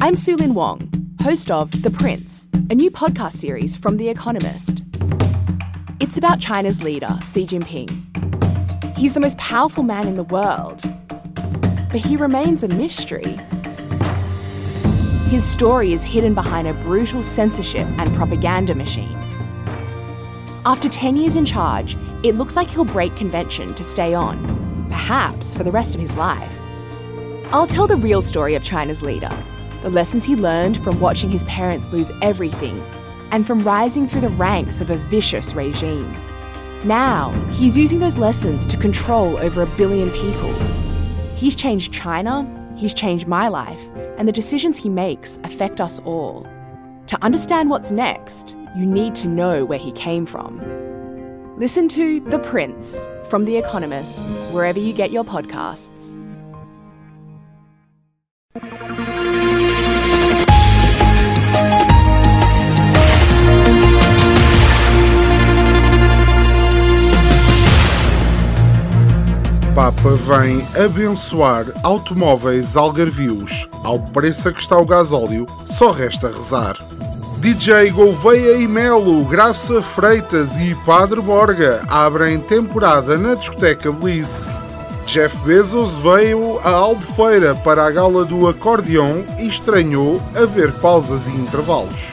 I'm Sulin Wong, host of The Prince, a new podcast series from The Economist. It's about China's leader, Xi Jinping. He's the most powerful man in the world, but he remains a mystery. His story is hidden behind a brutal censorship and propaganda machine. After 10 years in charge, it looks like he'll break convention to stay on, perhaps for the rest of his life. I'll tell the real story of China's leader the lessons he learned from watching his parents lose everything and from rising through the ranks of a vicious regime. Now, he's using those lessons to control over a billion people. He's changed China, he's changed my life, and the decisions he makes affect us all. To understand what's next, you need to know where he came from. Listen to The Prince from The Economist, wherever you get your podcasts. Papa vem abençoar automóveis algarvios. Ao preço a que está o gasóleo, só resta rezar. DJ Gouveia e Melo, Graça Freitas e Padre Borga abrem temporada na discoteca Bliss. Jeff Bezos veio a Albufeira para a gala do acordeão e estranhou a ver pausas e intervalos.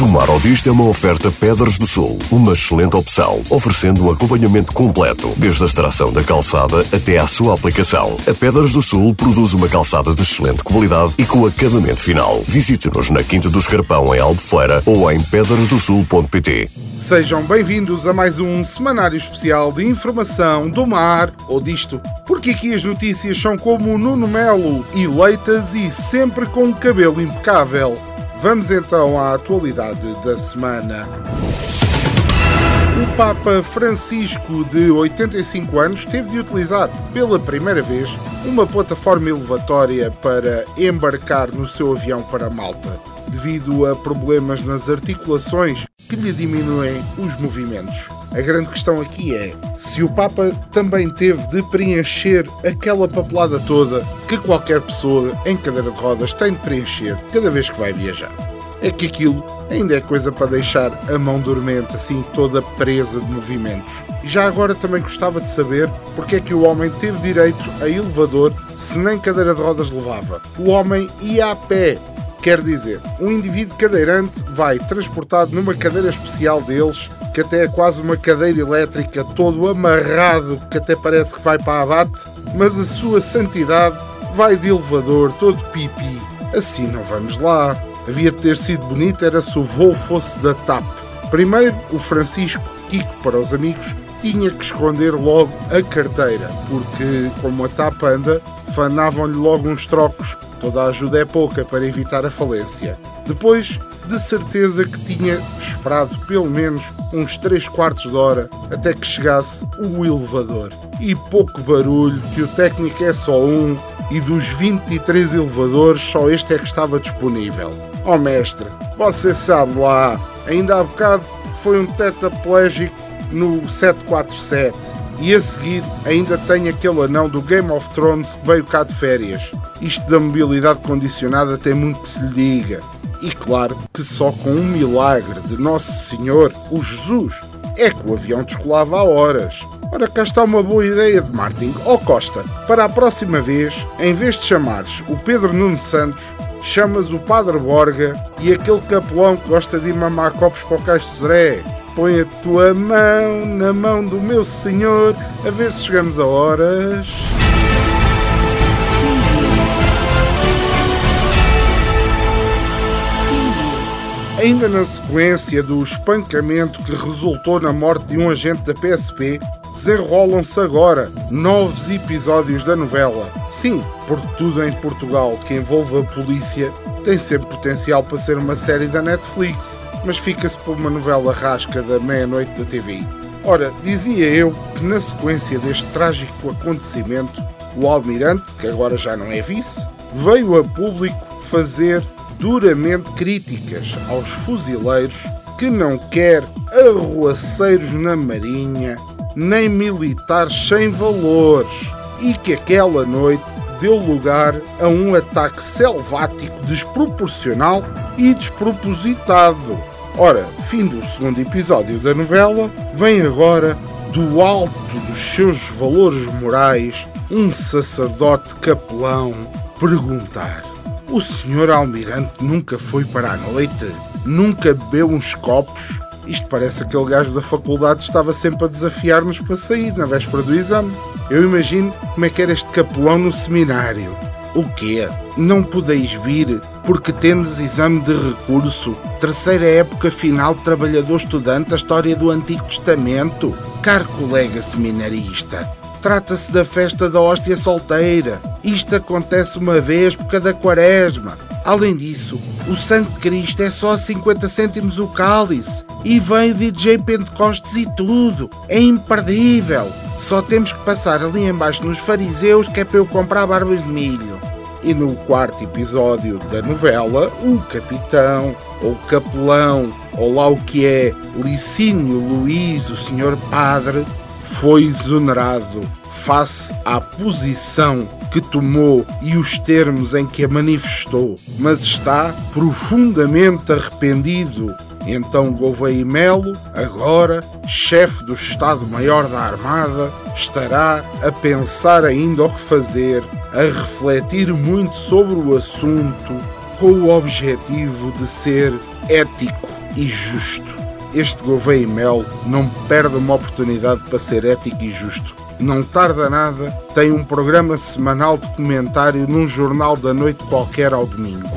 Do Mar ao Disto é uma oferta Pedras do Sul, uma excelente opção, oferecendo um acompanhamento completo, desde a extração da calçada até à sua aplicação. A Pedras do Sul produz uma calçada de excelente qualidade e com acabamento final. Visite-nos na Quinta do Escarpão, em Albufeira, ou em pedrasdosul.pt. Sejam bem-vindos a mais um semanário especial de informação do mar ou disto, porque aqui as notícias são como Nuno Melo, eleitas e sempre com um cabelo impecável. Vamos então à atualidade da semana. O Papa Francisco, de 85 anos, teve de utilizar pela primeira vez uma plataforma elevatória para embarcar no seu avião para Malta, devido a problemas nas articulações que lhe diminuem os movimentos. A grande questão aqui é se o Papa também teve de preencher aquela papelada toda que qualquer pessoa em cadeira de rodas tem de preencher cada vez que vai viajar. É que aquilo ainda é coisa para deixar a mão dormente, assim toda presa de movimentos. E já agora também gostava de saber porque é que o homem teve direito a elevador se nem cadeira de rodas levava. O homem ia a pé Quer dizer, um indivíduo cadeirante vai transportado numa cadeira especial deles, que até é quase uma cadeira elétrica, todo amarrado, que até parece que vai para abate, mas a sua santidade vai de elevador, todo pipi. Assim não vamos lá. Havia de ter sido bonito era se o voo fosse da TAP. Primeiro, o Francisco Kiko para os amigos tinha que esconder logo a carteira, porque como a TAP anda, fanavam-lhe logo uns trocos Toda a ajuda é pouca para evitar a falência. Depois, de certeza que tinha esperado pelo menos uns 3 quartos de hora até que chegasse o elevador. E pouco barulho, que o técnico é só um e dos 23 elevadores só este é que estava disponível. Oh, mestre, você sabe lá, ainda há bocado foi um tetraplégico no 747 e a seguir ainda tem aquele anão do Game of Thrones que veio cá de férias. Isto da mobilidade condicionada tem muito que se lhe diga. E claro que só com um milagre de Nosso Senhor, o Jesus, é que o avião descolava a horas. Ora, cá está uma boa ideia de Martin. Ó oh Costa, para a próxima vez, em vez de chamares o Pedro Nuno Santos, chamas o Padre Borga e aquele capelão que gosta de ir mamar copos para o Caixo Seré. Põe a tua mão na mão do meu Senhor, a ver se chegamos a horas. Ainda na sequência do espancamento que resultou na morte de um agente da PSP, desenrolam-se agora novos episódios da novela. Sim, porque tudo em Portugal que envolve a polícia tem sempre potencial para ser uma série da Netflix, mas fica-se por uma novela rasca da meia-noite da TV. Ora, dizia eu que na sequência deste trágico acontecimento, o almirante, que agora já não é vice, veio a público fazer duramente críticas aos fuzileiros que não quer arruaceiros na marinha, nem militares sem valores, e que aquela noite deu lugar a um ataque selvático desproporcional e despropositado. Ora, fim do segundo episódio da novela, vem agora, do alto dos seus valores morais, um sacerdote capelão perguntar: O senhor almirante nunca foi para a noite? Nunca bebeu uns copos? Isto parece aquele gajo da faculdade que estava sempre a desafiar-nos para sair na véspera do exame. Eu imagino como é que era este capelão no seminário. O quê? Não podeis vir porque tendes exame de recurso? Terceira época final trabalhador estudante, a história do Antigo Testamento? Caro colega seminarista, trata-se da festa da hóstia solteira. Isto acontece uma vez por cada quaresma. Além disso, o Santo Cristo é só 50 cêntimos o cálice e vem DJ Pentecostes e tudo. É imperdível. Só temos que passar ali embaixo nos fariseus que é para eu comprar barbas de milho. E no quarto episódio da novela, o capitão, ou capelão, ou lá o que é, Licínio Luís, o senhor padre, foi exonerado face à posição que tomou e os termos em que a manifestou, mas está profundamente arrependido então Gouveia Melo, agora chefe do Estado-Maior da Armada, estará a pensar ainda o que fazer, a refletir muito sobre o assunto, com o objetivo de ser ético e justo. Este Gouveia Melo não perde uma oportunidade para ser ético e justo. Não tarda nada, tem um programa semanal de comentário num jornal da noite qualquer ao domingo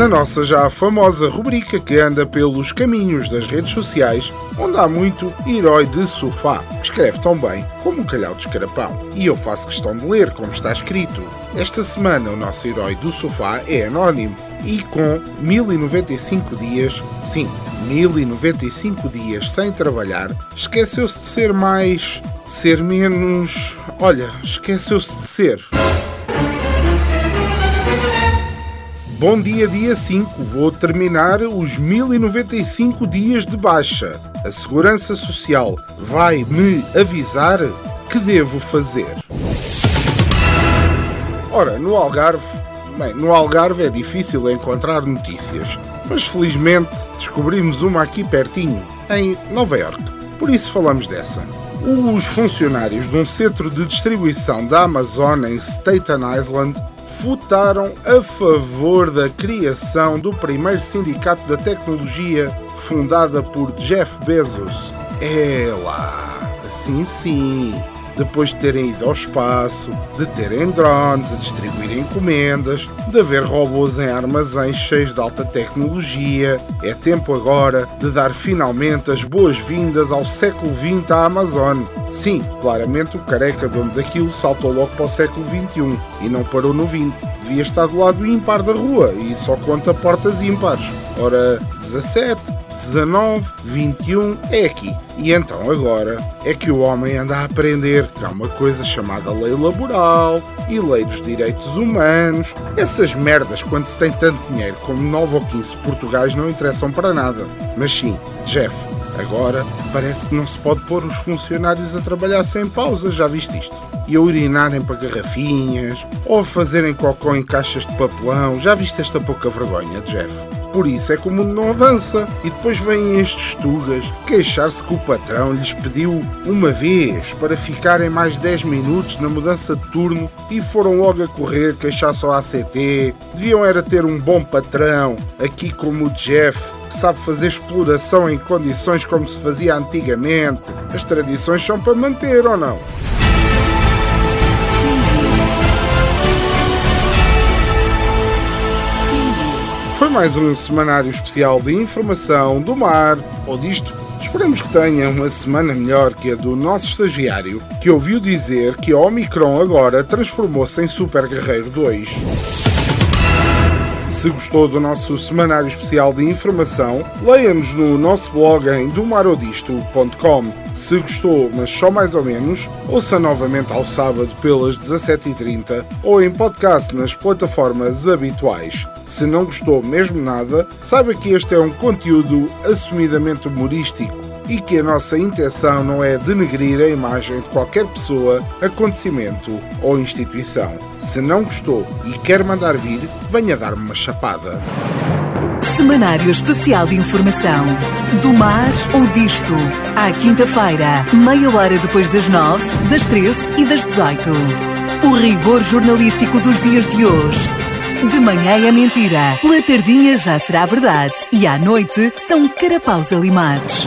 na nossa já famosa rubrica que anda pelos caminhos das redes sociais, onde há muito herói de sofá, que escreve tão bem como um calhau de escarapão. E eu faço questão de ler como está escrito. Esta semana o nosso herói do sofá é anónimo e com 1095 dias, sim, 1095 dias sem trabalhar, esqueceu-se de ser mais, ser menos. Olha, esqueceu-se de ser. Bom dia, dia 5. Vou terminar os 1095 dias de baixa. A Segurança Social vai me avisar que devo fazer. Ora, no Algarve, bem, no Algarve é difícil encontrar notícias, mas felizmente descobrimos uma aqui pertinho, em Nova York. Por isso falamos dessa. Os funcionários de um centro de distribuição da Amazon em Staten Island votaram a favor da criação do primeiro sindicato da tecnologia fundada por Jeff Bezos. É lá, assim sim depois de terem ido ao espaço, de terem drones a distribuir encomendas, de haver robôs em armazéns cheios de alta tecnologia. É tempo agora de dar finalmente as boas-vindas ao século XX à Amazon. Sim, claramente o careca dono daquilo saltou logo para o século XXI e não parou no XX. Devia estar do lado ímpar da rua e só conta portas ímpares. Ora, 17, 19, 21 é aqui. E então agora é que o homem anda a aprender que há uma coisa chamada lei laboral e lei dos direitos humanos. Essas merdas, quando se tem tanto dinheiro como 9 ou 15 portugais, não interessam para nada. Mas sim, Jeff, agora parece que não se pode pôr os funcionários a trabalhar sem pausa, já viste isto? E a urinarem para garrafinhas, ou a fazerem cocô em caixas de papelão, já viste esta pouca vergonha, Jeff? Por isso é que o mundo não avança. E depois vêm estes tugas queixar-se que o patrão lhes pediu uma vez para ficarem mais 10 minutos na mudança de turno e foram logo a correr queixar-se ao ACT. Deviam era ter um bom patrão, aqui como o Jeff, que sabe fazer exploração em condições como se fazia antigamente. As tradições são para manter ou não? Foi mais um semanário especial de informação do mar ou disto. Esperamos que tenha uma semana melhor que a do nosso estagiário, que ouviu dizer que a Omicron agora transformou-se em Super Guerreiro 2. Se gostou do nosso semanário especial de informação, leia-nos no nosso blog em domarodisto.com. Se gostou, mas só mais ou menos, ouça novamente ao sábado pelas 17h30 ou em podcast nas plataformas habituais. Se não gostou mesmo nada, saiba que este é um conteúdo assumidamente humorístico e que a nossa intenção não é denegrir a imagem de qualquer pessoa, acontecimento ou instituição. Se não gostou e quer mandar vir, venha dar-me uma chapada. Semanário Especial de Informação. Do mar ou disto. À quinta-feira, meia hora depois das nove, das treze e das dezoito. O rigor jornalístico dos dias de hoje. De manhã é mentira, pela tardinha já será verdade e à noite são carapaus alimados.